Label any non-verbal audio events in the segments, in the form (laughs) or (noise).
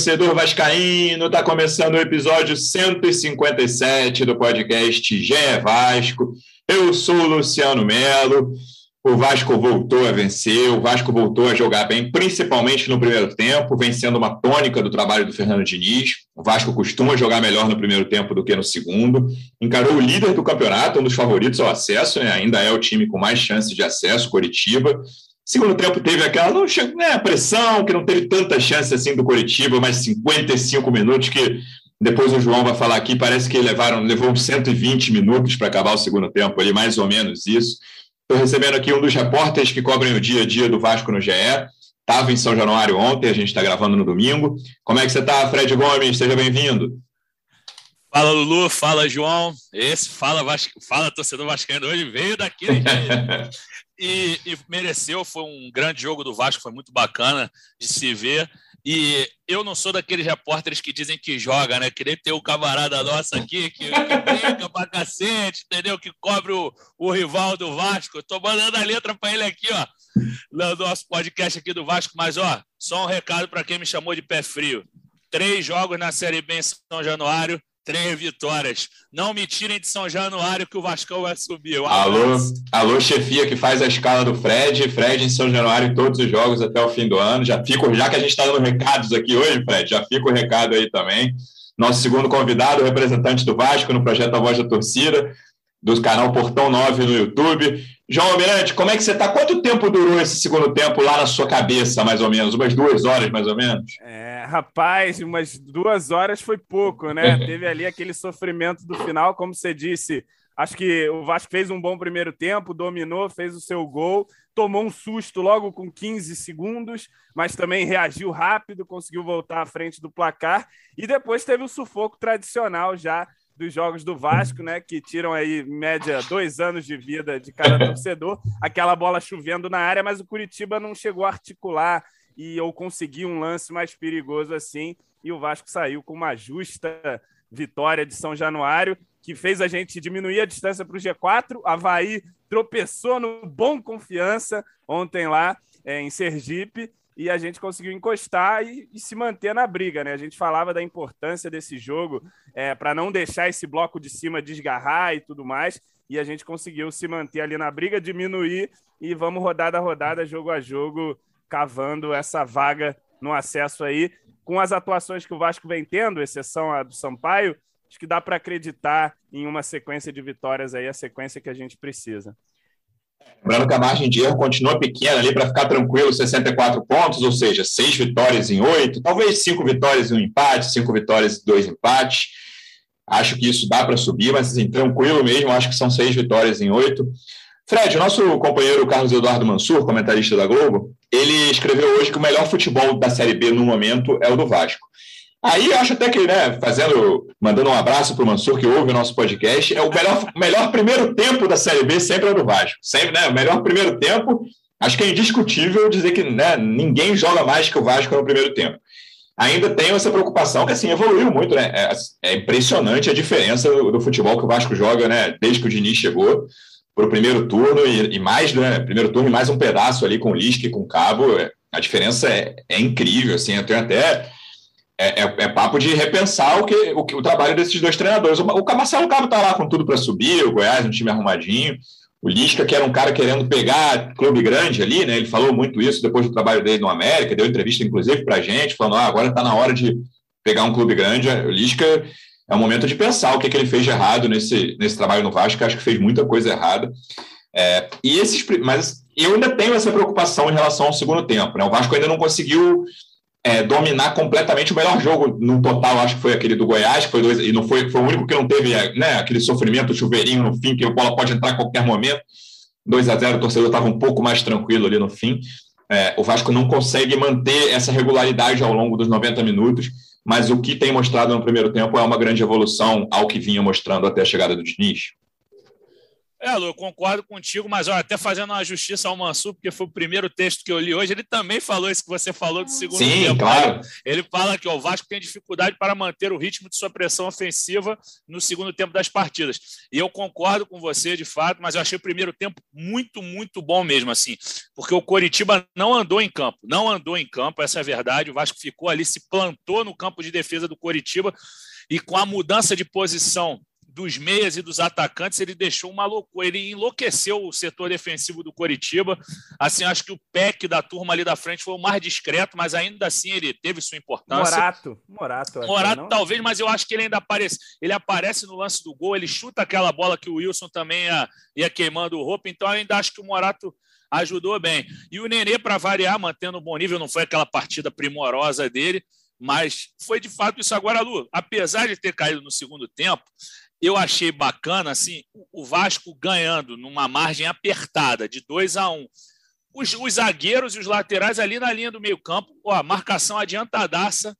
torcedor vascaíno, está começando o episódio 157 do podcast GE Vasco. Eu sou o Luciano Melo. O Vasco voltou a vencer, o Vasco voltou a jogar bem, principalmente no primeiro tempo, vencendo uma tônica do trabalho do Fernando Diniz. O Vasco costuma jogar melhor no primeiro tempo do que no segundo. Encarou o líder do campeonato, um dos favoritos ao acesso, né? ainda é o time com mais chances de acesso, Coritiba. Segundo tempo teve aquela né, pressão, que não teve tanta chance assim do Coritiba, mas 55 minutos que depois o João vai falar aqui, parece que levaram, levou 120 minutos para acabar o segundo tempo ali, mais ou menos isso. Estou recebendo aqui um dos repórteres que cobrem o dia a dia do Vasco no GE. Estava em São Januário ontem, a gente está gravando no domingo. Como é que você está, Fred Gomes? Seja bem-vindo. Fala, Lulu. Fala, João. Esse fala, Vasco, fala torcedor vascaíno hoje veio daqui. (laughs) e, e mereceu. Foi um grande jogo do Vasco, foi muito bacana de se ver. E eu não sou daqueles repórteres que dizem que joga, né? Queria ter o camarada nosso aqui que, que brinca pra cacete, entendeu? Que cobre o, o rival do Vasco. Eu tô mandando a letra para ele aqui, ó, no nosso podcast aqui do Vasco. Mas, ó, só um recado para quem me chamou de pé frio. Três jogos na Série B em São Januário, Três vitórias. Não me tirem de São Januário que o Vascão vai subir. Alô, alô, chefia que faz a escala do Fred. Fred em São Januário em todos os jogos até o fim do ano. Já fico, já que a gente está dando recados aqui hoje, Fred, já fica o recado aí também. Nosso segundo convidado, representante do Vasco no projeto A Voz da Torcida, do canal Portão 9 no YouTube. João Almirante, como é que você está? Quanto tempo durou esse segundo tempo lá na sua cabeça, mais ou menos? Umas duas horas, mais ou menos? É, rapaz, umas duas horas foi pouco, né? (laughs) Teve ali aquele sofrimento do final, como você disse. Acho que o Vasco fez um bom primeiro tempo, dominou, fez o seu gol, tomou um susto logo com 15 segundos, mas também reagiu rápido, conseguiu voltar à frente do placar e depois teve o sufoco tradicional já dos jogos do Vasco, né? Que tiram aí, média, dois anos de vida de cada torcedor. Aquela bola chovendo na área, mas o Curitiba não chegou a articular e ou conseguir um lance mais perigoso assim. E o Vasco saiu com uma justa vitória de São Januário, que fez a gente diminuir a distância para o G4. Havaí tropeçou no bom confiança ontem lá é, em Sergipe e a gente conseguiu encostar e, e, se manter na briga, né? A gente falava da importância desse jogo é, para não deixar esse bloco de cima desgarrar e tudo mais, e a gente conseguiu se manter ali na briga, diminuir e vamos rodada a rodada, jogo a jogo, cavando essa vaga no acesso aí. Com as atuações que o Vasco vem tendo, exceção a do Sampaio, acho que dá para acreditar em uma sequência de vitórias aí, a sequência que a gente precisa. Lembrando que a margem de erro continua pequena ali para ficar tranquilo, 64 pontos, ou seja, seis vitórias em oito, talvez cinco vitórias e um empate, cinco vitórias e dois empates. Acho que isso dá para subir, mas assim, tranquilo mesmo, acho que são seis vitórias em oito. Fred, nosso companheiro Carlos Eduardo Mansur, comentarista da Globo, ele escreveu hoje que o melhor futebol da Série B no momento é o do Vasco. Aí acho até que, né, fazendo, mandando um abraço para o Mansur, que ouve o nosso podcast, é o melhor, melhor primeiro tempo da Série B sempre é o do Vasco. Sempre, né? O melhor primeiro tempo, acho que é indiscutível dizer que né, ninguém joga mais que o Vasco no primeiro tempo. Ainda tenho essa preocupação que assim evoluiu muito, né? É, é impressionante a diferença do, do, futebol que o Vasco joga, né? Desde que o Diniz chegou para o primeiro turno e, e, mais, né? Primeiro turno e mais um pedaço ali com Lisca e com Cabo. É, a diferença é, é incrível, assim. Eu tenho até é, é, é, papo de repensar o, que, o, o, trabalho desses dois treinadores. O, o Marcelo Cabo está lá com tudo para subir, o Goiás, um time arrumadinho. O Lisca, que era um cara querendo pegar clube grande ali, né? Ele falou muito isso depois do trabalho dele no América, deu entrevista, inclusive, para gente, falando: ah, agora está na hora de pegar um clube grande. O Lisca é o momento de pensar o que, que ele fez de errado nesse, nesse trabalho no Vasco, acho que fez muita coisa errada. É, e esses, mas eu ainda tenho essa preocupação em relação ao segundo tempo. Né? O Vasco ainda não conseguiu é, dominar completamente o melhor jogo no total, acho que foi aquele do Goiás, foi dois, e não foi, foi o único que não teve né, aquele sofrimento, chuveirinho no fim, que a bola pode entrar a qualquer momento. 2 a 0 o torcedor estava um pouco mais tranquilo ali no fim. É, o Vasco não consegue manter essa regularidade ao longo dos 90 minutos, mas o que tem mostrado no primeiro tempo é uma grande evolução ao que vinha mostrando até a chegada do Diniz. É, Lu, eu concordo contigo, mas ó, até fazendo uma justiça ao Mansur, porque foi o primeiro texto que eu li hoje, ele também falou isso que você falou do segundo Sim, tempo. claro. Ele fala que o Vasco tem dificuldade para manter o ritmo de sua pressão ofensiva no segundo tempo das partidas. E eu concordo com você, de fato, mas eu achei o primeiro tempo muito, muito bom mesmo, assim, porque o Coritiba não andou em campo, não andou em campo, essa é a verdade. O Vasco ficou ali, se plantou no campo de defesa do Coritiba e com a mudança de posição dos meias e dos atacantes, ele deixou uma loucura, ele enlouqueceu o setor defensivo do Coritiba. Assim, acho que o PEC da turma ali da frente foi o mais discreto, mas ainda assim ele teve sua importância. Morato, Morato, Morato talvez, mas eu acho que ele ainda aparece. Ele aparece no lance do gol, ele chuta aquela bola que o Wilson também ia, ia queimando o roupa, então eu ainda acho que o Morato ajudou bem. E o Nenê, para variar, mantendo um bom nível, não foi aquela partida primorosa dele, mas foi de fato isso. Agora, Lu, apesar de ter caído no segundo tempo, eu achei bacana assim o Vasco ganhando numa margem apertada de 2 a 1 um. os, os, zagueiros e os laterais ali na linha do meio campo, ó, marcação adiantadaça,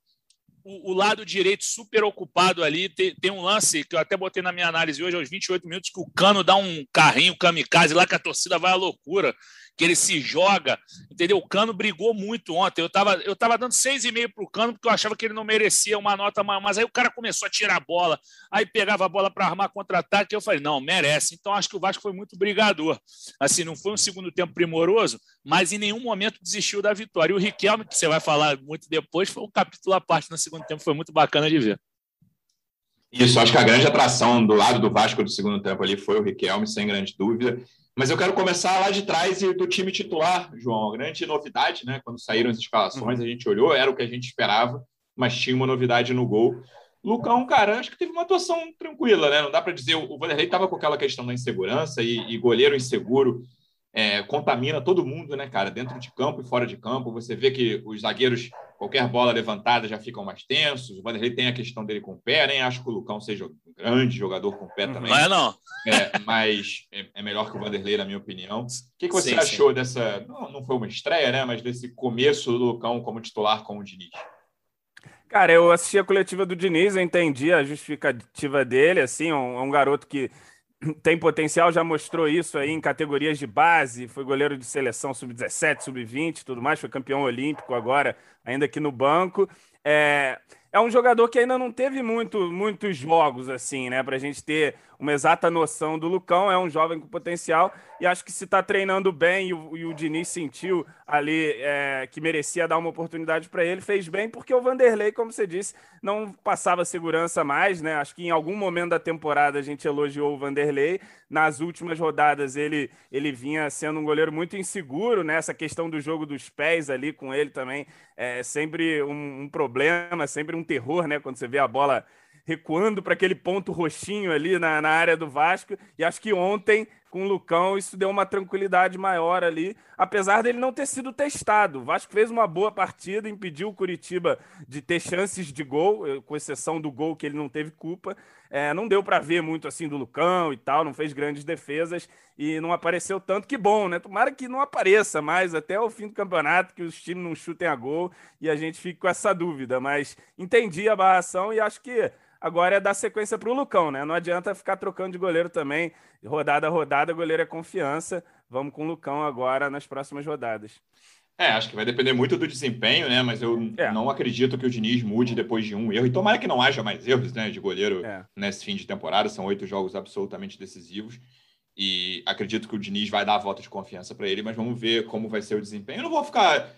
o, o, lado direito super ocupado ali, tem, tem, um lance que eu até botei na minha análise hoje, aos 28 minutos, que o Cano dá um carrinho kamikaze lá que a torcida vai à loucura que ele se joga, entendeu? O Cano brigou muito ontem. Eu estava eu tava dando 6,5 para o Cano, porque eu achava que ele não merecia uma nota maior, mas aí o cara começou a tirar a bola, aí pegava a bola para armar contra-ataque, eu falei, não, merece. Então acho que o Vasco foi muito brigador. Assim, não foi um segundo tempo primoroso, mas em nenhum momento desistiu da vitória. E o Riquelme, que você vai falar muito depois, foi um capítulo à parte no segundo tempo, foi muito bacana de ver. Isso, acho que a grande atração do lado do Vasco do segundo tempo ali foi o Riquelme, sem grande dúvida. Mas eu quero começar lá de trás e do time titular, João. A grande novidade, né? Quando saíram as escalações, uhum. a gente olhou, era o que a gente esperava, mas tinha uma novidade no gol. Lucão, cara, acho que teve uma atuação tranquila, né? Não dá para dizer. O Vanderlei estava com aquela questão da insegurança e, e goleiro inseguro é, contamina todo mundo, né, cara? Dentro de campo e fora de campo. Você vê que os zagueiros, qualquer bola levantada, já ficam mais tensos. O Vanderlei tem a questão dele com o pé, nem acho que o Lucão seja um grande jogador com o pé também. Não é, não. É, mas é, é, melhor que o Vanderlei, na minha opinião. O que, que você sim, achou sim. dessa. Não, não foi uma estreia, né? Mas desse começo do Lucão como titular com o Diniz? Cara, eu assisti a coletiva do Diniz, eu entendi a justificativa dele, assim, um, um garoto que tem potencial, já mostrou isso aí em categorias de base, foi goleiro de seleção sub-17, sub-20, tudo mais, foi campeão olímpico agora, ainda aqui no banco. É, é um jogador que ainda não teve muito, muitos jogos, assim, né, para a gente ter uma exata noção do Lucão. É um jovem com potencial e acho que se está treinando bem e o, e o, Diniz sentiu ali é, que merecia dar uma oportunidade para ele, fez bem, porque o Vanderlei, como você disse, não passava segurança mais, né? Acho que em algum momento da temporada a gente elogiou o Vanderlei. Nas últimas rodadas ele, ele vinha sendo um goleiro muito inseguro, né? Essa questão do jogo dos pés ali com ele também é sempre um, um problema, sempre um terror, né? Quando você vê a bola recuando para aquele ponto roxinho ali na, na área do Vasco. E acho que ontem, com o Lucão, isso deu uma tranquilidade maior ali, apesar dele não ter sido testado. O Vasco fez uma boa partida, impediu o Curitiba de ter chances de gol, eh, com exceção do gol que ele não teve culpa. É, não deu para ver muito assim do Lucão e tal, não fez grandes defesas e não apareceu tanto. Que bom, né? Tomara que não apareça mais até o fim do campeonato, que os times não chutem a gol e a gente fique com essa dúvida. Mas entendi a barração e acho que Agora é dar sequência para o Lucão, né? Não adianta ficar trocando de goleiro também. Rodada a rodada, goleiro é confiança. Vamos com o Lucão agora nas próximas rodadas. É, acho que vai depender muito do desempenho, né? Mas eu é. não acredito que o Diniz mude depois de um erro. E tomara que não haja mais erros né, de goleiro é. nesse fim de temporada. São oito jogos absolutamente decisivos. E acredito que o Diniz vai dar a volta de confiança para ele, mas vamos ver como vai ser o desempenho. Eu não vou ficar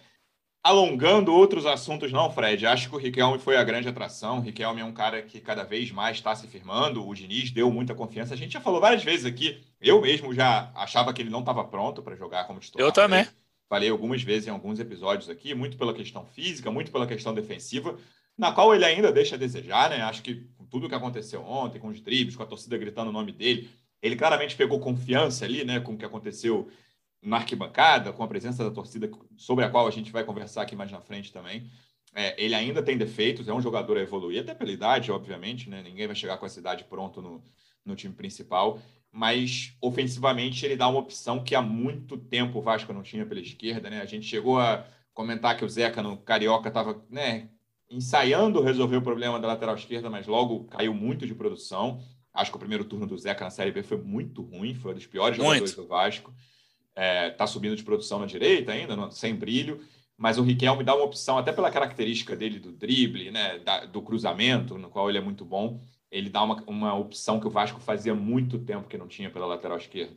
alongando outros assuntos, não, Fred. Acho que o Riquelme foi a grande atração. O Riquelme é um cara que cada vez mais está se firmando. O Diniz deu muita confiança. A gente já falou várias vezes aqui. Eu mesmo já achava que ele não estava pronto para jogar como titular. Eu também. Falei algumas vezes em alguns episódios aqui, muito pela questão física, muito pela questão defensiva, na qual ele ainda deixa a desejar, né? Acho que com tudo que aconteceu ontem, com os dribles, com a torcida gritando o nome dele, ele claramente pegou confiança ali, né, com o que aconteceu na arquibancada, com a presença da torcida, sobre a qual a gente vai conversar aqui mais na frente também. É, ele ainda tem defeitos, é um jogador a evoluir, até pela idade, obviamente, né? Ninguém vai chegar com essa idade pronto no, no time principal, mas ofensivamente ele dá uma opção que há muito tempo o Vasco não tinha pela esquerda, né? A gente chegou a comentar que o Zeca no Carioca estava né, ensaiando resolver o problema da lateral esquerda, mas logo caiu muito de produção. Acho que o primeiro turno do Zeca na Série B foi muito ruim, foi um dos piores muito. jogadores do Vasco. Está é, tá subindo de produção na direita ainda, sem brilho, mas o Riquelme dá uma opção, até pela característica dele do drible, né, da, do cruzamento, no qual ele é muito bom, ele dá uma, uma opção que o Vasco fazia muito tempo que não tinha pela lateral esquerda.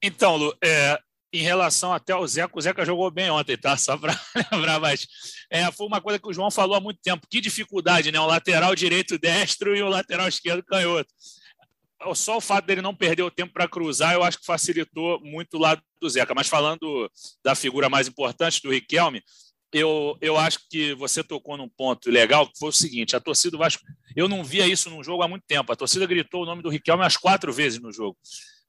Então, Lu, é, em relação até ao Zeca, o Zeca jogou bem ontem, tá? Só para (laughs) lembrar, mas é, foi uma coisa que o João falou há muito tempo. Que dificuldade, né? Um lateral direito destro e o um lateral esquerdo canhoto. Só o fato dele não perder o tempo para cruzar, eu acho que facilitou muito o lado do Zeca. Mas falando da figura mais importante, do Riquelme, eu, eu acho que você tocou num ponto legal, que foi o seguinte: a torcida do Vasco, eu não via isso num jogo há muito tempo. A torcida gritou o nome do Riquelme umas quatro vezes no jogo.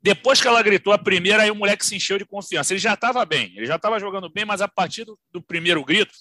Depois que ela gritou a primeira, aí o moleque se encheu de confiança. Ele já estava bem, ele já estava jogando bem, mas a partir do, do, primeiro grito,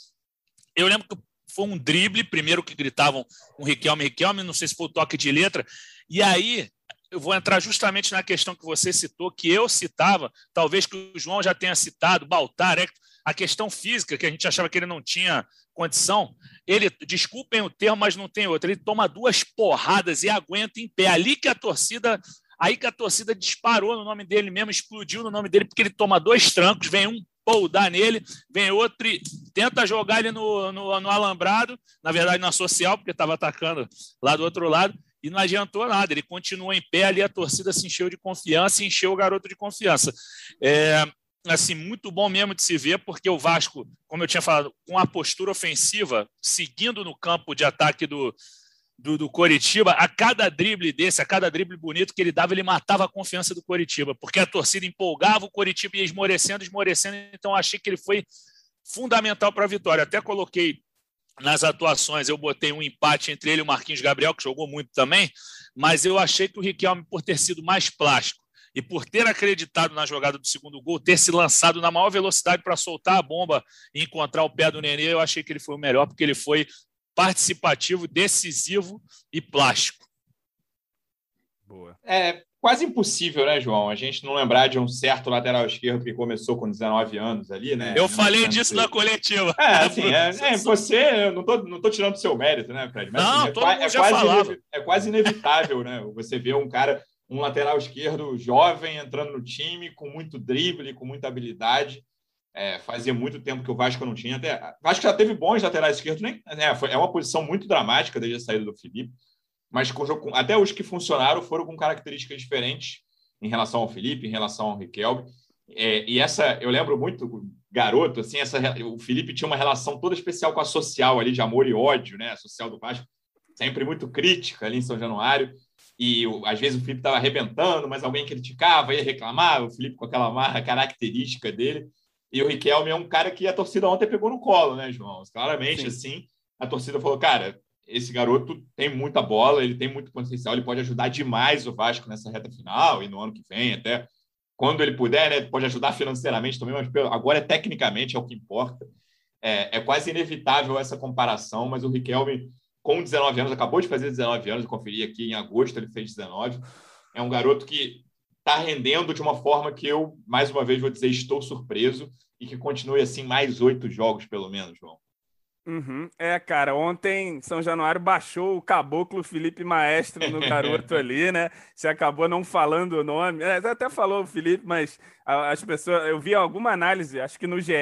eu lembro que foi um drible, primeiro que gritavam um Riquelme, Riquelme, não sei se foi o toque de letra, e aí eu vou entrar justamente na questão que você citou, que eu citava, talvez que o João já tenha citado, Baltar, a questão física, que a gente achava que ele não tinha condição. Ele, desculpem o termo, mas não tem outro. Ele toma duas porradas e aguenta em pé. Ali que a torcida Aí que a torcida disparou no nome dele mesmo, explodiu no nome dele, porque ele toma dois trancos, vem um poldar nele, vem outro e tenta jogar ele no, no, no alambrado, na verdade na social, porque estava atacando lá do outro lado, e não adiantou nada. Ele continua em pé ali, a torcida se encheu de confiança e encheu o garoto de confiança. É, assim, muito bom mesmo de se ver, porque o Vasco, como eu tinha falado, com a postura ofensiva, seguindo no campo de ataque do, do, do Coritiba, a cada drible desse, a cada drible bonito que ele dava, ele matava a confiança do Coritiba, porque a torcida empolgava, o Coritiba ia esmorecendo, esmorecendo, então achei que ele foi fundamental para a vitória. Até coloquei nas atuações, eu botei um empate entre ele e o Marquinhos Gabriel, que jogou muito também, mas eu achei que o Riquelme, por ter sido mais plástico e por ter acreditado na jogada do segundo gol, ter se lançado na maior velocidade para soltar a bomba e encontrar o pé do Nenê, eu achei que ele foi o melhor, porque ele foi participativo, decisivo e plástico. Boa. É quase impossível, né, João? A gente não lembrar de um certo lateral esquerdo que começou com 19 anos ali, né? Eu falei disso na coletiva. É, assim, é, é, (laughs) você, não tô, não tô tirando o seu mérito, né, Fred? Mas, não, assim, é, todo é, já quase, é quase inevitável, né? Você vê um cara, um lateral esquerdo jovem entrando no time, com muito drible, com muita habilidade. É, fazia muito tempo que o Vasco não tinha. Até, Vasco já teve bons laterais esquerdos, nem, né, foi, é uma posição muito dramática desde a saída do Felipe, mas até os que funcionaram foram com características diferentes em relação ao Felipe, em relação ao Riquelme. É, e essa, eu lembro muito, garoto, assim, essa, o Felipe tinha uma relação toda especial com a social ali, de amor e ódio, né? A social do Vasco, sempre muito crítica ali em São Januário. E às vezes o Felipe estava arrebentando, mas alguém criticava, ia reclamar, o Felipe com aquela marra característica dele. E o Riquelme é um cara que a torcida ontem pegou no colo, né, João? Claramente, Sim. assim, a torcida falou, cara, esse garoto tem muita bola, ele tem muito potencial, ele pode ajudar demais o Vasco nessa reta final e no ano que vem, até quando ele puder, né? Pode ajudar financeiramente também, mas agora é tecnicamente é o que importa. É, é quase inevitável essa comparação, mas o Riquelme, com 19 anos, acabou de fazer 19 anos, eu conferi aqui em agosto, ele fez 19. É um garoto que está rendendo de uma forma que eu, mais uma vez, vou dizer, estou surpreso e que continue assim mais oito jogos, pelo menos, João. Uhum. É, cara, ontem São Januário baixou o caboclo Felipe Maestro no garoto (laughs) ali, né? Você acabou não falando o nome. É, até falou o Felipe, mas as pessoas. Eu vi alguma análise, acho que no GE,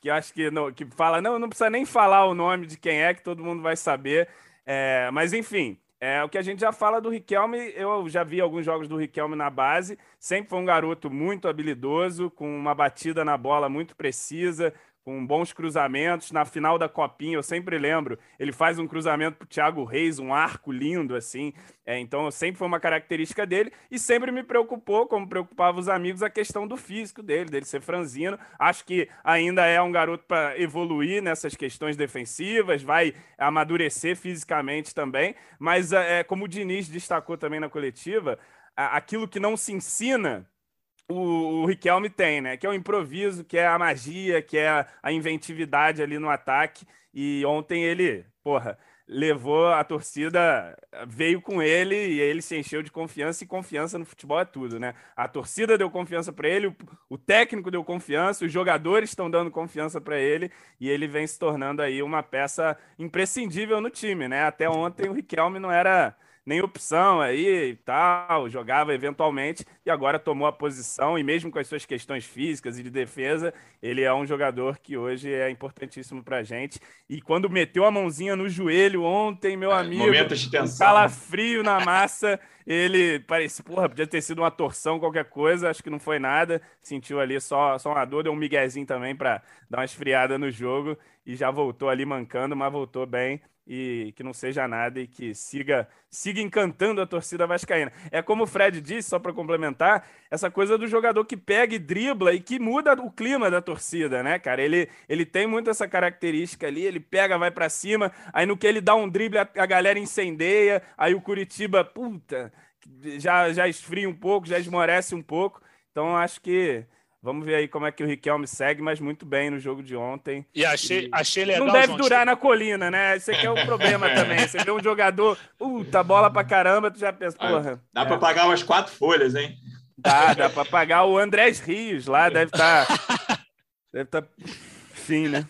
que acho que, no, que fala, não, não precisa nem falar o nome de quem é, que todo mundo vai saber. É, mas enfim, é, o que a gente já fala do Riquelme, eu já vi alguns jogos do Riquelme na base, sempre foi um garoto muito habilidoso, com uma batida na bola muito precisa, com bons cruzamentos. Na final da Copinha, eu sempre lembro, ele faz um cruzamento para o Thiago Reis, um arco lindo, assim. É, então, sempre foi uma característica dele e sempre me preocupou, como preocupava os amigos, a questão do físico dele, dele ser franzino. Acho que ainda é um garoto para evoluir nessas questões defensivas, vai amadurecer fisicamente também. Mas, é, como o Diniz destacou também na coletiva, aquilo que não se ensina o, o Riquelme tem, né? Que é o improviso, que é a magia, que é a, inventividade ali no ataque. E ontem ele, porra, levou a torcida, veio com ele e ele se encheu de confiança e confiança no futebol é tudo, né? A torcida deu confiança para ele, o, o, técnico deu confiança, os jogadores estão dando confiança para ele e ele vem se tornando aí uma peça imprescindível no time, né? Até ontem o Riquelme não era nem opção aí e tal, jogava eventualmente e agora tomou a posição e mesmo com as suas questões físicas e de defesa, ele é um jogador que hoje é importantíssimo pra gente. E quando meteu a mãozinha no joelho ontem, meu é, amigo, de tensão. um calafrio na massa, ele parecia, porra, podia ter sido uma torção, qualquer coisa, acho que não foi nada, sentiu ali só, só uma dor, deu um miguezinho também para dar uma esfriada no jogo e já voltou ali mancando, mas voltou bem e que não seja nada e que siga siga encantando a torcida vascaína. É como o Fred disse, só para complementar, essa coisa do jogador que pega e dribla e que muda o clima da torcida, né, cara? Ele, ele tem muito essa característica ali, ele pega, vai para cima, aí no que ele dá um drible a, a galera incendeia, aí o Curitiba, puta, já já esfria um pouco, já esmorece um pouco. Então acho que Vamos ver aí como é que o Riquelme segue, mas muito bem no jogo de ontem. E achei, e... achei legal. Não deve durar na colina, né? Esse aqui é o (laughs) problema também. Você vê um jogador, puta, bola pra caramba, tu já pensa, porra. Dá é. pra pagar umas quatro folhas, hein? Dá, dá pra pagar o Andrés Rios lá, deve estar. Tá, (laughs) deve estar. Tá... Fim, né?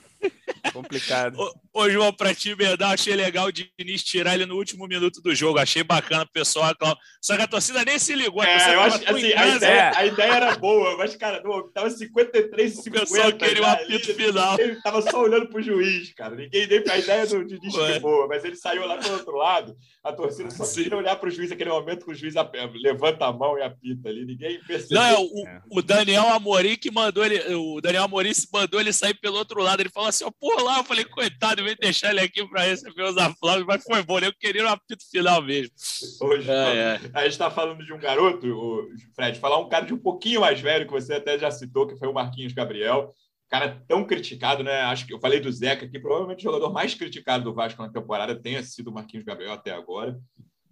Complicado. Ô, João, pra te verdade, achei legal o Diniz tirar ele no último minuto do jogo. Achei bacana o pessoal. Só que a torcida nem se ligou. É, eu acho assim, a ideia, a ideia era boa, mas, cara, não, tava 53 50. O pessoal queria o um apito final. Ele tava só olhando pro juiz, cara. Ninguém nem a ideia do Diniz foi boa, mas ele saiu lá pro outro lado. A torcida só queria olhar pro juiz naquele momento que o juiz levanta a mão e apita ali. Ninguém percebeu. Não, é o, o Daniel Amorim que mandou ele. O Daniel Amorim mandou ele sair pelo outro lado. Ele falou assim: ó, por lá. Eu falei, coitado, vem deixar ele aqui para receber os aplausos, mas foi bom. Né? Eu queria um apito final mesmo. Hoje, é, é. a gente está falando de um garoto, o Fred, falar um cara de um pouquinho mais velho, que você até já citou, que foi o Marquinhos Gabriel. Cara tão criticado, né? Acho que eu falei do Zeca aqui, provavelmente o jogador mais criticado do Vasco na temporada tenha sido o Marquinhos Gabriel até agora.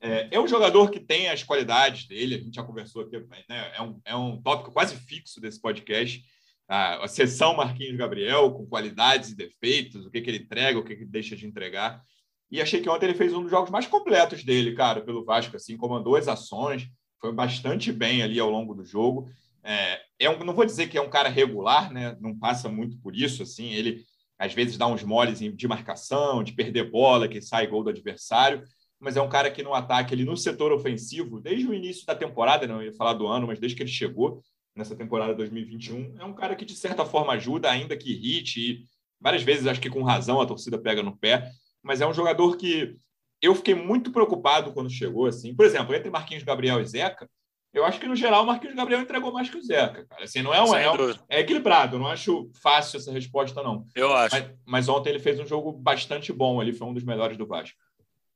É, é, um jogador que tem as qualidades dele, a gente já conversou aqui, né? é, um, é um tópico quase fixo desse podcast a, a sessão Marquinhos Gabriel, com qualidades e defeitos, o que, que ele entrega, o que, que deixa de entregar. E achei que ontem ele fez um dos jogos mais completos dele, cara, pelo Vasco, assim, comandou as ações, foi bastante bem ali ao longo do jogo. É, é um, não vou dizer que é um cara regular, né? Não passa muito por isso, assim, ele às vezes dá uns moles de marcação, de perder bola, que sai gol do adversário, mas é um cara que no ataque, ele no setor ofensivo, desde o início da temporada, não ia falar do ano, mas desde que ele chegou, nessa temporada 2021. É um cara que, de certa forma, ajuda, ainda que irrite, e várias vezes, acho que com razão, a torcida pega no pé, mas é um jogador que eu fiquei muito preocupado quando chegou. assim. Por exemplo, entre Marquinhos Gabriel e Zeca, eu acho que, no geral, o Marquinhos Gabriel entregou mais que o Zeca. Cara. Assim, não é, um, é, um, é equilibrado, eu não acho fácil essa resposta, não. Eu acho. Mas, mas ontem ele fez um jogo bastante bom, ele foi um dos melhores do Vasco.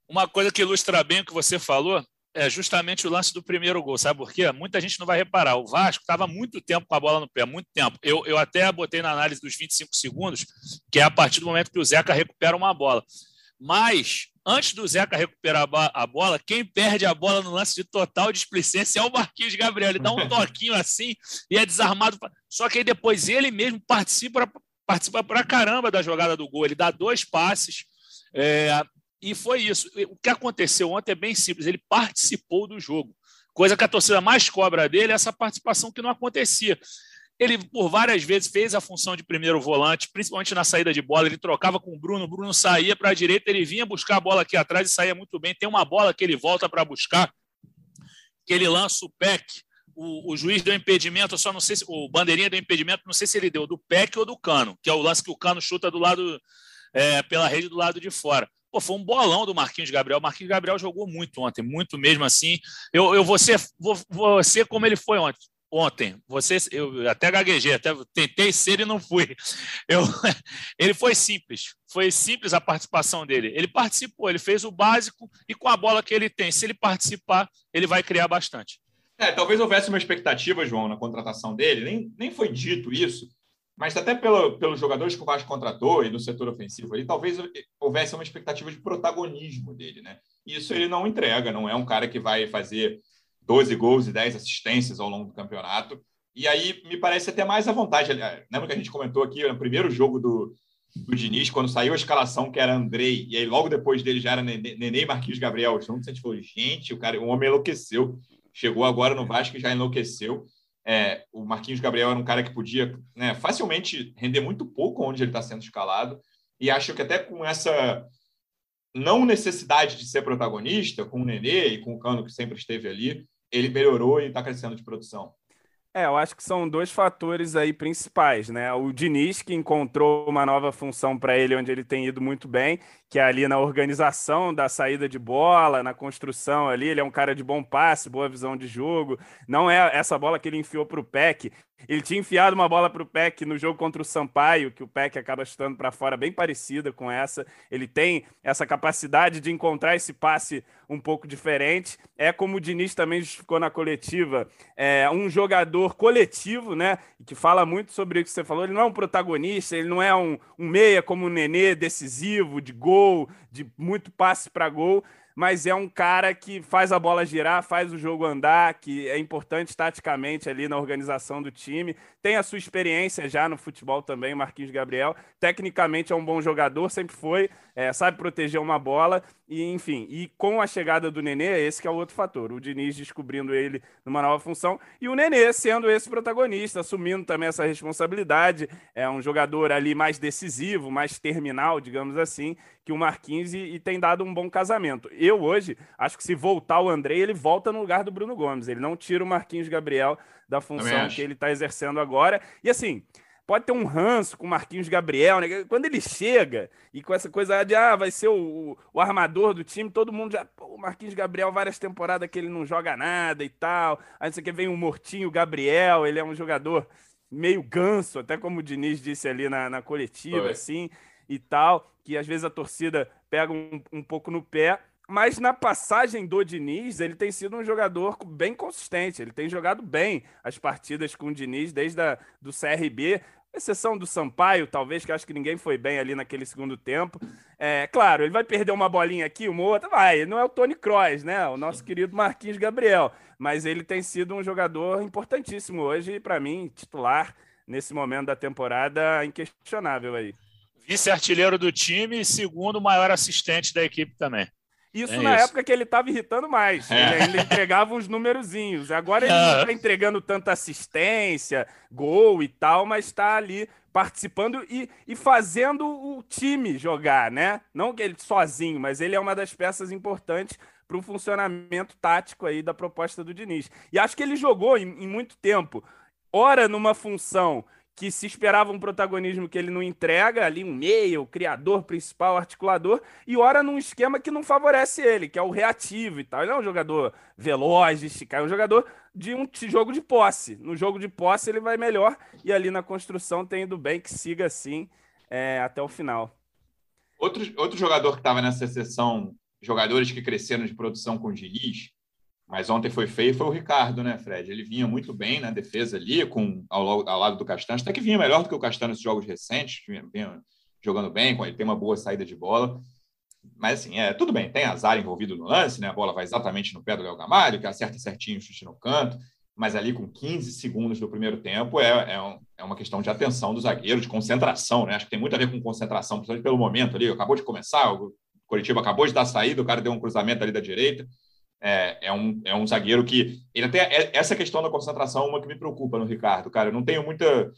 Uma coisa que ilustra bem o que você falou é justamente o lance do primeiro gol. Sabe por quê? Muita gente não vai reparar. O Vasco estava muito tempo com a bola no pé, muito tempo. Eu, eu até botei na análise dos 25 segundos, que é a partir do momento que o Zeca recupera uma bola. Mas, antes do Zeca recuperar a bola, quem perde a bola no lance de total displicência é o Marquinhos Gabriel. Ele dá um (laughs) toquinho assim e é desarmado. Só que aí depois ele mesmo participa, participa pra caramba da jogada do gol. Ele dá dois passes. É, e foi isso. O que aconteceu ontem é bem simples. Ele participou do jogo. Coisa que a torcida mais cobra dele é essa participação que não acontecia. Ele, por várias vezes, fez a função de primeiro volante, principalmente na saída de bola. Ele trocava com o Bruno, o Bruno saía para a direita, ele vinha buscar a bola aqui atrás e saía muito bem. Tem uma bola que ele volta para buscar, que ele lança o PEC. O, o, juiz deu impedimento, eu só não sei se. O bandeirinha deu impedimento, não sei se ele deu do PEC ou do Cano, que é o lance que o Cano chuta do lado. É, pela rede do lado de fora. Pô, foi um bolão do Marquinhos Gabriel. O Marquinhos Gabriel jogou muito ontem, muito mesmo assim. Eu, eu vou, ser, vou, vou ser como ele foi ontem. Ontem, você, eu até gaguejei, até tentei ser e não fui. Eu, (laughs) ele foi simples, foi simples a participação dele. Ele participou, ele fez o básico e com a bola que ele tem, se ele participar, ele vai criar bastante. É, talvez houvesse uma expectativa, João, na contratação dele. Nem, nem foi dito isso, mas até pelo, pelos jogadores que o Vasco contratou e no setor ofensivo ali, talvez houvesse uma expectativa de protagonismo dele, né? Isso ele não entrega, não é um cara que vai fazer 12 gols e 10 assistências ao longo do campeonato. E aí me parece até mais à vontade. Lembra que a gente comentou aqui no primeiro jogo do, do Diniz, quando saiu a escalação que era Andrei, e aí logo depois dele já era Nenê e Marquinhos Gabriel juntos, a gente falou, gente, o cara, o homem enlouqueceu. Chegou agora no Vasco e já enlouqueceu. É, o Marquinhos Gabriel era um cara que podia né, facilmente render muito pouco onde ele está sendo escalado. E acho que até com essa não necessidade de ser protagonista, com o Nenê e com o Cano que sempre esteve ali, ele melhorou e está crescendo de produção. É, eu acho que são dois fatores aí principais, né? O Diniz, que encontrou uma nova função para ele, onde ele tem ido muito bem, que é ali na organização da saída de bola, na construção ali. Ele é um cara de bom passe, boa visão de jogo. Não é essa bola que ele enfiou para o Peck. Ele tinha enfiado uma bola para o Peck no jogo contra o Sampaio, que o Peck acaba chutando para fora, bem parecida com essa. Ele tem essa capacidade de encontrar esse passe um pouco diferente. É como o Diniz também justificou na coletiva, é um jogador coletivo, né? Que fala muito sobre o que você falou. Ele não é um protagonista, ele não é um, um meia como o Nenê, decisivo, de gol de muito passe para gol, mas é um cara que faz a bola girar, faz o jogo andar, que é importante taticamente ali na organização do time. Tem a sua experiência já no futebol também, Marquinhos Gabriel. Tecnicamente é um bom jogador, sempre foi, é, sabe proteger uma bola e enfim. E com a chegada do Nenê, esse que é o outro fator. O Diniz descobrindo ele numa nova função e o Nenê sendo esse protagonista, assumindo também essa responsabilidade. É um jogador ali mais decisivo, mais terminal, digamos assim, que o Marquinhos e, e tem dado um bom casamento. Eu hoje acho que se voltar o André, ele volta no lugar do Bruno Gomes. Ele não tira o Marquinhos Gabriel da função que ele está exercendo agora. E assim, pode ter um ranço com o Marquinhos Gabriel, né? Quando ele chega e com essa coisa de ah, vai ser o, o armador do time, todo mundo já. Pô, o Marquinhos Gabriel, várias temporadas que ele não joga nada e tal. Aí você quer vem o Mortinho Gabriel, ele é um jogador meio ganso, até como o Diniz disse ali na, na coletiva, Foi. assim, e tal, que às vezes a torcida pega um, um pouco no pé. Mas na passagem do Diniz, ele tem sido um jogador bem consistente. Ele tem jogado bem as partidas com o Diniz desde a, do CRB, exceção do Sampaio, talvez, que acho que ninguém foi bem ali naquele segundo tempo. É, claro, ele vai perder uma bolinha aqui, uma outra, vai. Não é o Tony Kroos, né? O nosso querido Marquinhos Gabriel. Mas ele tem sido um jogador importantíssimo hoje, para mim, titular nesse momento da temporada, inquestionável aí. Vice-artilheiro do time e segundo maior assistente da equipe também. Isso é na isso. época que ele estava irritando mais. É. Ele ainda entregava uns numerozinhos. Agora ele não está entregando tanta assistência, gol e tal, mas está ali participando e, e fazendo o time jogar, né? Não ele sozinho, mas ele é uma das peças importantes para o funcionamento tático aí da proposta do Diniz. E acho que ele jogou em, em muito tempo, ora numa função que se esperava um protagonismo que ele não entrega, ali um meio, criador principal, articulador, e ora num esquema que não favorece ele, que é o reativo e tal. Ele é um jogador veloz, de esticar, é um jogador de um jogo de posse. No jogo de posse ele vai melhor, e ali na construção tem ido bem que siga assim é, até o final. Outro, outro jogador que estava nessa sessão, jogadores que cresceram de produção com o Diniz, mas ontem foi feio, foi o Ricardo, né, Fred? Ele vinha muito bem na defesa ali, com, ao, ao lado do Castanho, até que vinha melhor do que o Castanho nesses jogos recentes, vinha, vinha jogando bem, ele tem uma boa saída de bola. Mas assim, é, tudo bem, tem azar envolvido no lance, né? A bola vai exatamente no pé do Léo Gamalho, que acerta certinho o chute no canto, mas ali com 15 segundos do primeiro tempo é, é, um, é, uma questão de atenção do zagueiro, de concentração, né? Acho que tem muito a ver com concentração, principalmente pelo momento ali. Acabou de começar, o Curitiba acabou de dar saída, o cara deu um cruzamento ali da direita é, é, um, é um zagueiro que. Ele até, essa questão da concentração é uma que me preocupa no Ricardo, cara. Eu não tenho muita,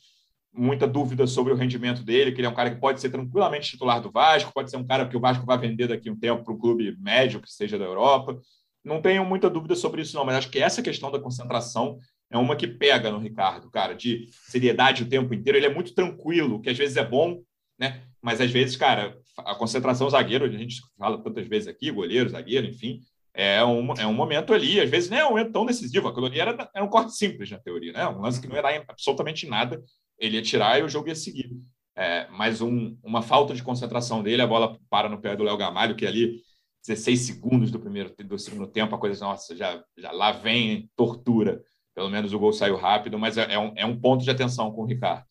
muita dúvida sobre o rendimento dele, que ele é um cara que pode ser tranquilamente titular do Vasco, pode ser um cara que o Vasco vai vender daqui um tempo para um clube médio que seja da Europa. Não tenho muita dúvida sobre isso, não, mas acho que essa questão da concentração é uma que pega no Ricardo, cara, de seriedade o tempo inteiro. Ele é muito tranquilo, que às vezes é bom, né? Mas às vezes, cara, a concentração zagueiro, a gente fala tantas vezes aqui, goleiro, zagueiro, enfim, é um, é um momento ali, às vezes nem é um momento tão decisivo. Aquilo ali era, era um corte simples na teoria, né? Um lance que não era absolutamente nada, ele ia tirar e o jogo ia seguir. É, mas um, uma falta de concentração dele, a bola para no pé do Léo Gamalho, que ali 16 segundos do primeiro do segundo tempo, a coisa, nossa, já, já lá vem tortura. Pelo menos o gol saiu rápido, mas é, é um, é um ponto de atenção com o Ricardo.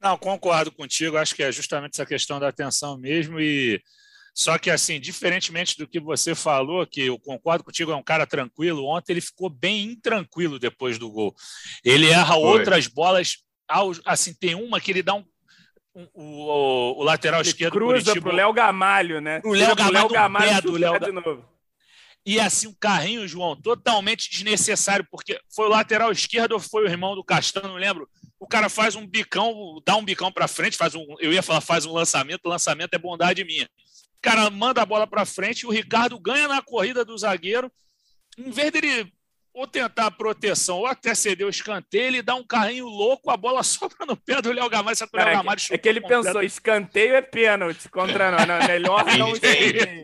Não, concordo contigo, acho que é justamente essa questão da atenção mesmo e só que, assim, diferentemente do que você falou, que eu concordo contigo, é um cara tranquilo, ontem ele ficou bem intranquilo depois do gol. Ele erra Foi. outras bolas, assim, tem uma que ele dá um. um o, o, lateral ele esquerdo cruza para o Léo Gamalho, né? O Léo Gamalho, Léo Gamalho do Léo de novo. E assim, o carrinho, João, totalmente desnecessário, porque foi o lateral esquerdo ou foi o irmão do Castanho, não lembro. O cara faz um bicão, dá um bicão para frente, faz um. Eu ia falar, faz um lançamento, o lançamento é bondade minha cara manda a bola para frente, o Ricardo ganha na corrida do zagueiro. Em vez dele ou tentar a proteção, ou até ceder o escanteio, ele dá um carrinho louco, a bola (laughs) sobra no pé do Léo Gamalho. O Léo Gamalho é, que ele completo. pensou, escanteio é pênalti contra não, não melhor não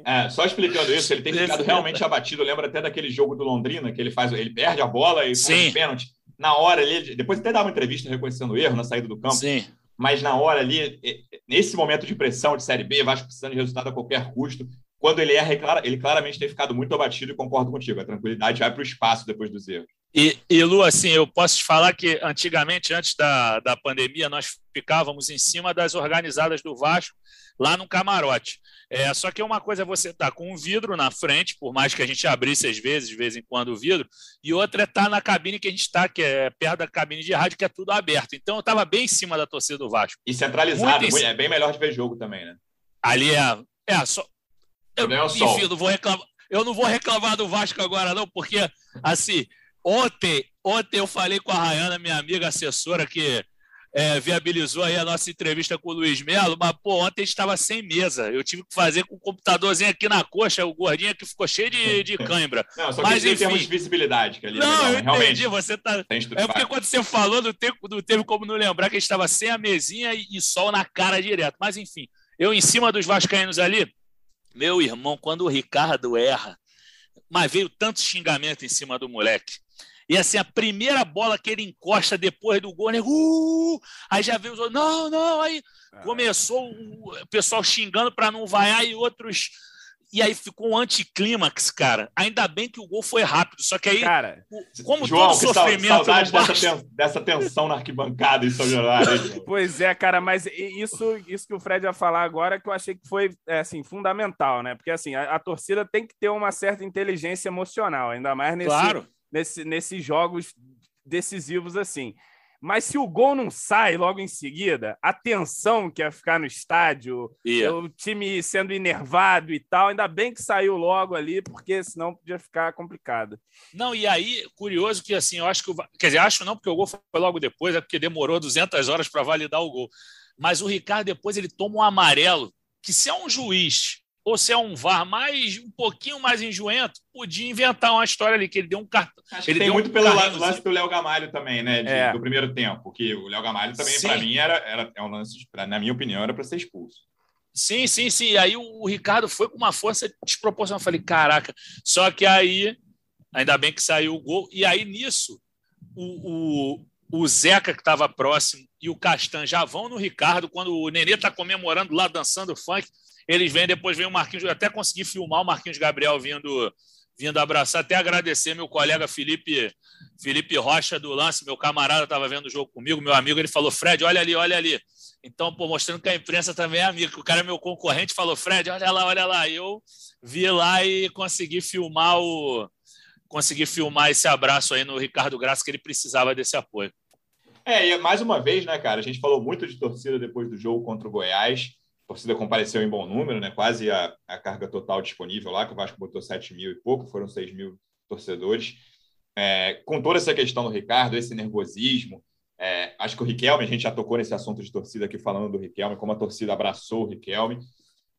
é, Só explicando isso, ele tem ficado realmente abatido. Lembra até daquele jogo do Londrina, que ele faz, ele perde a bola e faz o pênalti. Na hora ali, depois até dá uma entrevista reconhecendo o erro na saída do campo. Sim. Mas na hora ali, nesse momento de pressão de Série B, Vasco precisando de resultado a qualquer custo, quando ele erra, ele claramente tem ficado muito abatido e concordo contigo. A tranquilidade vai para o espaço depois dos erros. E, e, Lu, assim, eu posso te falar que antigamente, antes da, da pandemia, nós ficávamos em cima das organizadas do Vasco, lá no camarote. É, só que uma coisa é você estar tá com um vidro na frente, por mais que a gente abrisse às vezes, de vez em quando, o vidro, e outra é estar tá na cabine que a gente está, que é perto da cabine de rádio, que é tudo aberto. Então eu estava bem em cima da torcida do Vasco. E centralizado, é bem melhor de ver jogo também, né? Ali é. É, só, eu, é enfim, não vou reclamar, eu não vou reclamar do Vasco agora, não, porque, assim, ontem, ontem eu falei com a Rayana, minha amiga assessora, que é, viabilizou aí a nossa entrevista com o Luiz Melo, mas, pô, ontem estava sem mesa. Eu tive que fazer com o computadorzinho aqui na coxa, o gordinho que ficou cheio de, de (laughs) cãibra. Não, só mas, enfim, termos de visibilidade. Que ali é não, é eu entendi. Você tá... É porque quando você falou, não teve, não teve como não lembrar que a gente estava sem a mesinha e, e sol na cara direto. Mas, enfim, eu em cima dos vascaínos ali, meu irmão, quando o Ricardo erra, mas veio tanto xingamento em cima do moleque. E assim, a primeira bola que ele encosta depois do gol, né? Uh! aí já veio os não, não, aí ah. começou o pessoal xingando para não vaiar e outros e aí ficou um anticlímax, cara. Ainda bem que o gol foi rápido. Só que aí, cara, como João, todo sofrimento. Saudade dessa, ten, dessa tensão na arquibancada em São Januário. pois é, cara, mas isso, isso que o Fred ia falar agora que eu achei que foi é, assim, fundamental, né? Porque assim, a, a, torcida tem que ter uma certa inteligência emocional, ainda mais nesse, claro. Nesse, nesses jogos decisivos assim. Mas se o gol não sai logo em seguida, a tensão que ia ficar no estádio, yeah. o time sendo enervado e tal, ainda bem que saiu logo ali, porque senão podia ficar complicado. Não, e aí, curioso que assim, eu acho que. O, quer dizer, acho não, porque o gol foi logo depois, é porque demorou 200 horas para validar o gol. Mas o Ricardo depois ele toma um amarelo, que se é um juiz ou se é um VAR mais um pouquinho mais enjoento, podia inventar uma história ali, que ele deu um cartão. Acho ele tem muito um pelo lance do Léo Gamalho também, né? De, é. Do primeiro tempo, que o Léo Gamalho também, para mim, era, era é um lance, pra, na minha opinião, era para ser expulso. Sim, sim, sim. E aí o Ricardo foi com uma força desproporcional. Eu falei, caraca. Só que aí, ainda bem que saiu o gol. E aí, nisso, o, o, o Zeca, que estava próximo, e o Castan já vão no Ricardo, quando o Nenê está comemorando lá, dançando funk. Eles vêm, depois vem o Marquinhos, eu até consegui filmar o Marquinhos Gabriel vindo vindo abraçar, até agradecer meu colega Felipe Felipe Rocha do Lance, meu camarada estava vendo o jogo comigo, meu amigo, ele falou, Fred, olha ali, olha ali. Então, pô, mostrando que a imprensa também é amiga, que o cara é meu concorrente, falou, Fred, olha lá, olha lá. Eu vi lá e consegui filmar o consegui filmar esse abraço aí no Ricardo Graça, que ele precisava desse apoio. É, e mais uma vez, né, cara, a gente falou muito de torcida depois do jogo contra o Goiás a torcida compareceu em bom número, né? quase a, a carga total disponível lá, que o Vasco botou 7 mil e pouco, foram 6 mil torcedores. É, com toda essa questão do Ricardo, esse nervosismo, é, acho que o Riquelme, a gente já tocou nesse assunto de torcida aqui falando do Riquelme, como a torcida abraçou o Riquelme.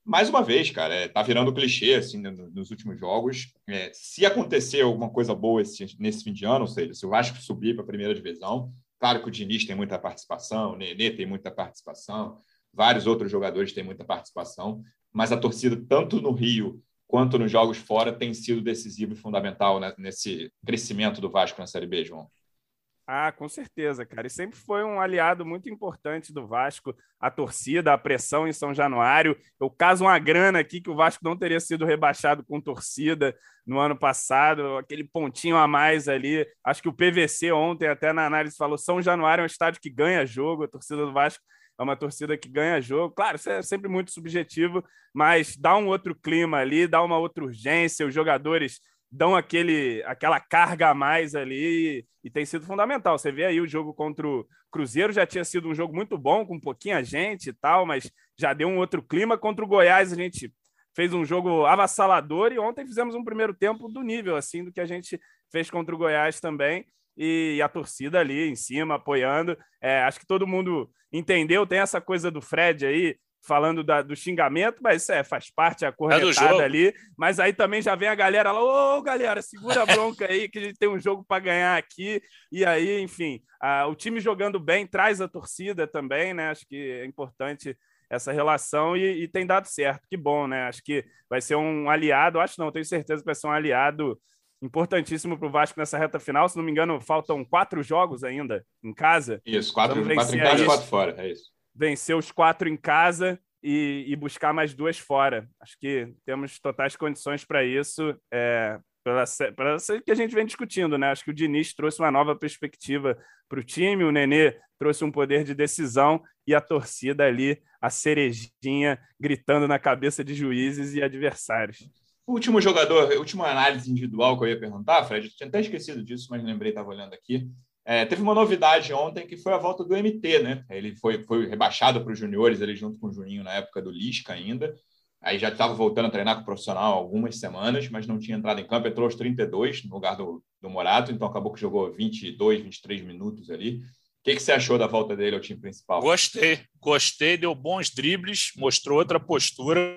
Mais uma vez, cara, é, tá virando clichê assim nos últimos jogos. É, se acontecer alguma coisa boa esse, nesse fim de ano, ou seja, se o Vasco subir para a primeira divisão, claro que o Diniz tem muita participação, o Nenê tem muita participação, vários outros jogadores têm muita participação, mas a torcida, tanto no Rio quanto nos jogos fora, tem sido decisivo e fundamental né, nesse crescimento do Vasco na Série B, João. Ah, com certeza, cara. E sempre foi um aliado muito importante do Vasco, a torcida, a pressão em São Januário. Eu caso uma grana aqui que o Vasco não teria sido rebaixado com torcida no ano passado, aquele pontinho a mais ali. Acho que o PVC ontem, até na análise, falou: São Januário é um estádio que ganha jogo, a torcida do Vasco é uma torcida que ganha jogo. Claro, isso é sempre muito subjetivo, mas dá um outro clima ali, dá uma outra urgência, os jogadores dão aquele, aquela carga a mais ali e, tem sido fundamental. Você vê aí o jogo contra o Cruzeiro, já tinha sido um jogo muito bom, com pouquinha gente e tal, mas já deu um outro clima. Contra o Goiás, a gente fez um jogo avassalador e ontem fizemos um primeiro tempo do nível, assim, do que a gente fez contra o Goiás também e a torcida ali em cima apoiando. É, acho que todo mundo entendeu. Tem essa coisa do Fred aí, falando da, do xingamento, mas isso é, faz parte, a corretada é ali. Mas aí também já vem a galera lá, ô galera, segura a bronca aí, que a gente tem um jogo para ganhar aqui. E aí, enfim, a, o time jogando bem traz a torcida também, né? Acho que é importante essa relação e, e, tem dado certo. Que bom, né? Acho que vai ser um aliado, acho não, tenho certeza que vai ser um aliado importantíssimo para o Vasco nessa reta final. Se não me engano, faltam quatro jogos ainda em casa. Isso, quatro, quatro em casa e quatro fora, é isso. Vencer os quatro em casa e, e, buscar mais duas fora. Acho que temos totais condições para isso. É, pela que a gente vem discutindo, né? Acho que o Diniz trouxe uma nova perspectiva para o time, o Nenê trouxe um poder de decisão e a torcida ali, a cerejinha, gritando na cabeça de juízes e adversários. Último jogador, última análise individual que eu ia perguntar, Fred, eu tinha até esquecido disso, mas lembrei, estava olhando aqui. É, teve uma novidade ontem que foi a volta do MT, né? Ele foi, foi rebaixado para os juniores, ele junto com o Juninho na época do Lisca ainda. Aí já estava voltando a treinar com o profissional algumas semanas, mas não tinha entrado em campo. Entrou aos 32 no lugar do, do Morato, então acabou que jogou 22, 23 minutos ali. O que, que você achou da volta dele ao time principal? Gostei, gostei, deu bons dribles, mostrou outra postura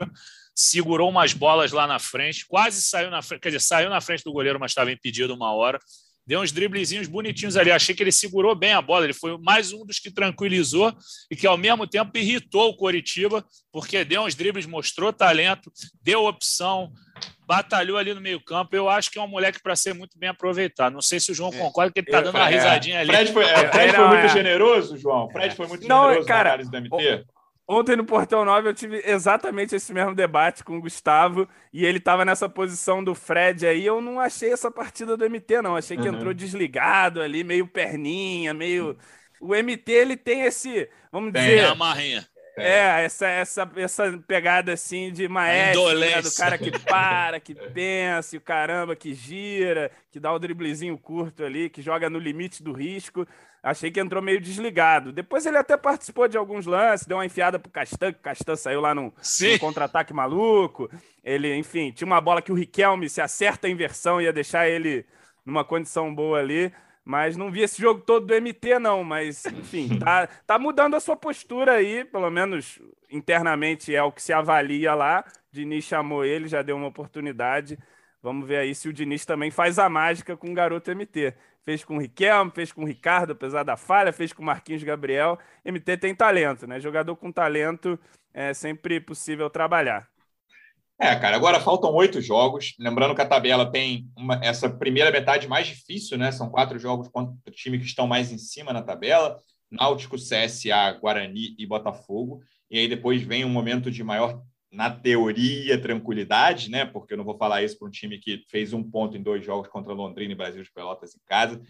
segurou umas bolas lá na frente, quase saiu na frente, quer dizer, saiu na frente do goleiro, mas estava impedido uma hora. Deu uns driblezinhos bonitinhos ali. Achei que ele segurou bem a bola. Ele foi mais um dos que tranquilizou e que, ao mesmo tempo, irritou o Coritiba, porque deu uns dribles, mostrou talento, deu opção, batalhou ali no meio-campo. Eu acho que é um moleque para ser muito bem aproveitado. Não sei se o João é. concorda que ele está dando uma risadinha ali. Fred foi, é, Fred foi muito generoso, João. Fred foi muito não, generoso cara, na análise do MT. Ontem no Portão 9 eu tive exatamente esse mesmo debate com o Gustavo e ele estava nessa posição do Fred aí. Eu não achei essa partida do MT, não. Achei que uhum. entrou desligado ali, meio perninha, meio. O MT ele tem esse, vamos tem dizer. A marrinha. É, essa, essa, essa pegada assim de maestro, né? do cara que para, que pensa, e o caramba que gira, que dá o driblezinho curto ali, que joga no limite do risco. Achei que entrou meio desligado. Depois ele até participou de alguns lances, deu uma enfiada pro Castan, que o Castan saiu lá num, num contra-ataque maluco. Ele, enfim, tinha uma bola que o Riquelme, se acerta a inversão, ia deixar ele numa condição boa ali. Mas não vi esse jogo todo do MT, não. Mas, enfim, (laughs) tá, tá mudando a sua postura aí, pelo menos internamente é o que se avalia lá. Diniz chamou ele, já deu uma oportunidade. Vamos ver aí se o Diniz também faz a mágica com o garoto MT fez com o Riquelme, fez com o Ricardo, apesar da falha, fez com o Marquinhos Gabriel. MT tem talento, né? Jogador com talento é sempre possível trabalhar. É, cara, agora faltam oito jogos. Lembrando que a tabela tem uma, essa primeira metade mais difícil, né? São quatro jogos contra times que estão mais em cima na tabela: Náutico, CSA, Guarani e Botafogo. E aí depois vem um momento de maior na teoria, tranquilidade, né? Porque eu não vou falar isso para um time que fez um ponto em dois jogos contra Londrina e Brasil de Pelotas em casa.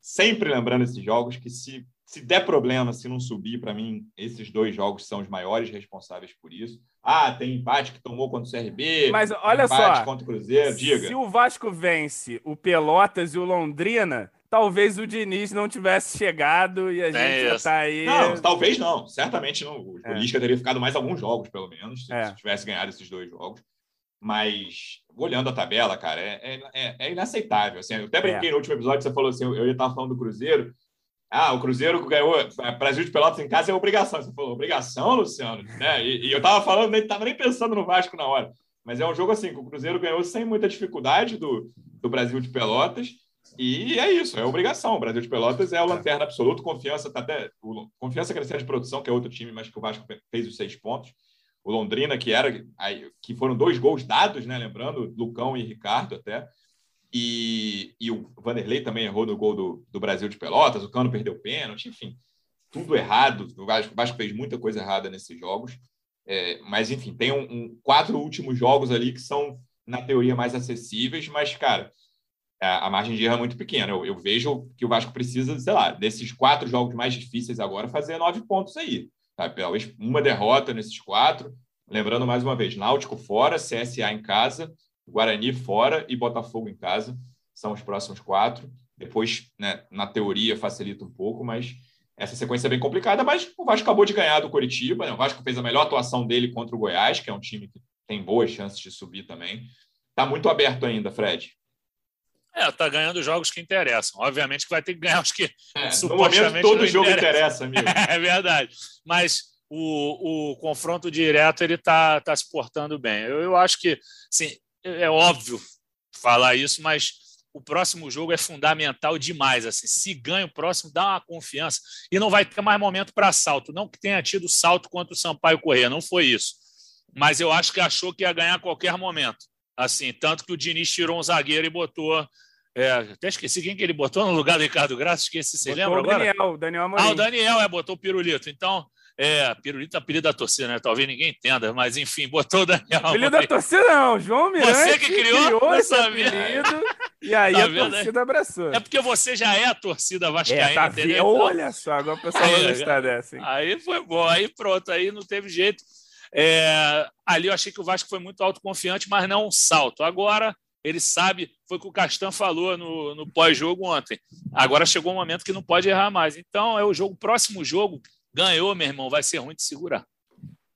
Sempre lembrando esses jogos que se, se der problema, se não subir, para mim, esses dois jogos são os maiores responsáveis por isso. Ah, tem empate que tomou contra o CRB. Mas olha só, contra o Cruzeiro, diga. Se o Vasco vence o Pelotas e o Londrina, talvez o Diniz não tivesse chegado e a é gente é já tá aí. Não, talvez não. Certamente não. O é. Lisca teria ficado mais alguns jogos, pelo menos, se, é. se, tivesse ganhado esses dois jogos. Mas, olhando a tabela, cara, é, é, é inaceitável. Assim, eu até brinquei é. no último episódio, você falou assim: eu ia estar falando do Cruzeiro. Ah, o Cruzeiro ganhou Brasil de Pelotas em casa é obrigação. Você falou, obrigação, Luciano? Né? E, e eu estava falando, nem estava nem pensando no Vasco na hora. Mas é um jogo assim, que o Cruzeiro ganhou sem muita dificuldade do, do Brasil de Pelotas. E é isso, é obrigação. O Brasil de Pelotas é o lanterna absoluto. Confiança tá até. O, confiança crescendo de produção, que é outro time, mas que o Vasco fez os seis pontos. O Londrina, que era que foram dois gols dados, né? Lembrando, Lucão e Ricardo até. E, e o Vanderlei também errou no gol do, do Brasil de Pelotas, o Cano perdeu pênalti, enfim, tudo errado. O Vasco, o Vasco fez muita coisa errada nesses jogos. É, mas, enfim, tem um, um, quatro últimos jogos ali que são, na teoria, mais acessíveis, mas, cara, a margem de erro é muito pequena. Eu, eu, vejo que o Vasco precisa, sei lá, desses quatro jogos mais difíceis agora, fazer nove pontos aí. Uma derrota nesses quatro. Lembrando mais uma vez: Náutico fora, CSA em casa, Guarani fora e Botafogo em casa. São os próximos quatro. Depois, né, na teoria, facilita um pouco, mas essa sequência é bem complicada. Mas o Vasco acabou de ganhar do Coritiba. Né? O Vasco fez a melhor atuação dele contra o Goiás, que é um time que tem boas chances de subir também. Está muito aberto ainda, Fred. É, tá ganhando jogos que interessam. Obviamente que vai ter que ganhar os que é, supostamente. Todo jogo interessa, amigo. (laughs) é verdade. Mas o, o confronto direto ele está tá se portando bem. Eu, eu acho que assim, é óbvio falar isso, mas o próximo jogo é fundamental demais. Assim, se ganha o próximo, dá uma confiança e não vai ter mais momento para salto. Não que tenha tido salto contra o Sampaio Corrêa, não foi isso. Mas eu acho que achou que ia ganhar a qualquer momento. Assim, tanto que o Diniz tirou um zagueiro e botou. É, até esqueci quem que ele botou no lugar do Ricardo Graça, esqueci, você botou lembra o Daniel, agora? Daniel Amorim. Ah, o Daniel, é, botou o Pirulito. Então, é, pirulito é apelido da torcida, né? Talvez ninguém entenda, mas enfim, botou o Daniel. Apelido da torcida não, João Miranda. Você que criou, criou esse apelido. E aí tá a vendo, torcida abraçou. É porque você já é a torcida vascaína, é, tá entendeu? Então, olha só, agora o pessoal vai gostar dessa. Hein? Aí foi bom, aí pronto, aí não teve jeito. É, ali eu achei que o Vasco foi muito autoconfiante, mas não um salto. Agora ele sabe, foi o que o Castan falou no, no pós-jogo ontem. Agora chegou o um momento que não pode errar mais. Então é o jogo, próximo jogo, Ganhou, meu irmão, vai ser ruim de segurar.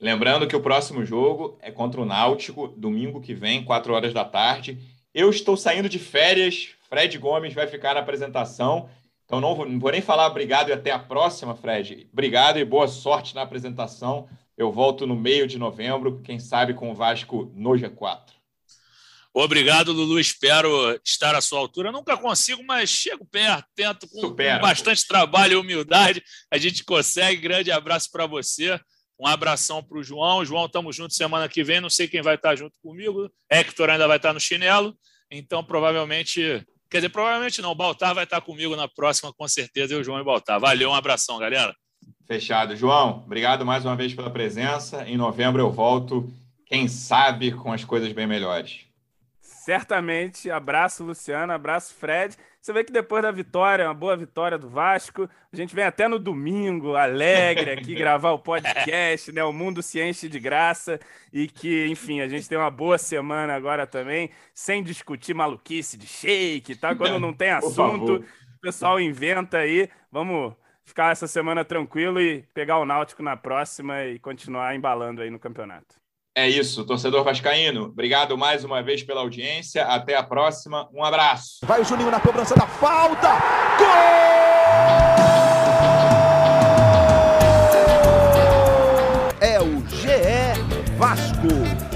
Lembrando que o próximo jogo é contra o Náutico, domingo que vem, 4 horas da tarde. Eu estou saindo de férias, Fred Gomes vai ficar na apresentação. Então não vou, não vou nem falar obrigado e até a próxima, Fred. Obrigado e boa sorte na apresentação. Eu volto no meio de novembro, quem sabe com o Vasco no G4. Obrigado, Lulu. Espero estar à sua altura. Nunca consigo, mas chego perto, tento com, com bastante trabalho e humildade. A gente consegue. Grande abraço para você. Um abração para o João. João, estamos juntos semana que vem. Não sei quem vai estar junto comigo. Hector ainda vai estar no chinelo. Então, provavelmente. Quer dizer, provavelmente não. O Baltar vai estar comigo na próxima, com certeza. Eu, João e Baltar. Valeu, um abração, galera. Fechado. João, obrigado mais uma vez pela presença. Em novembro eu volto, quem sabe, com as coisas bem melhores. Certamente. Abraço, Luciano. Abraço, Fred. Você vê que depois da vitória, uma boa vitória do Vasco, a gente vem até no domingo, alegre aqui, (laughs) gravar o podcast, né? O mundo se enche de graça e que, enfim, a gente tem uma boa semana agora também, sem discutir maluquice de shake, tá? Quando não tem assunto, o pessoal inventa aí. Vamos ficar essa semana tranquilo e pegar o Náutico na próxima e continuar embalando aí no campeonato. É isso, torcedor vascaíno. Obrigado mais uma vez pela audiência. Até a próxima. Um abraço. Vai o Juninho na cobrança da falta. Gol! É o GE Vasco.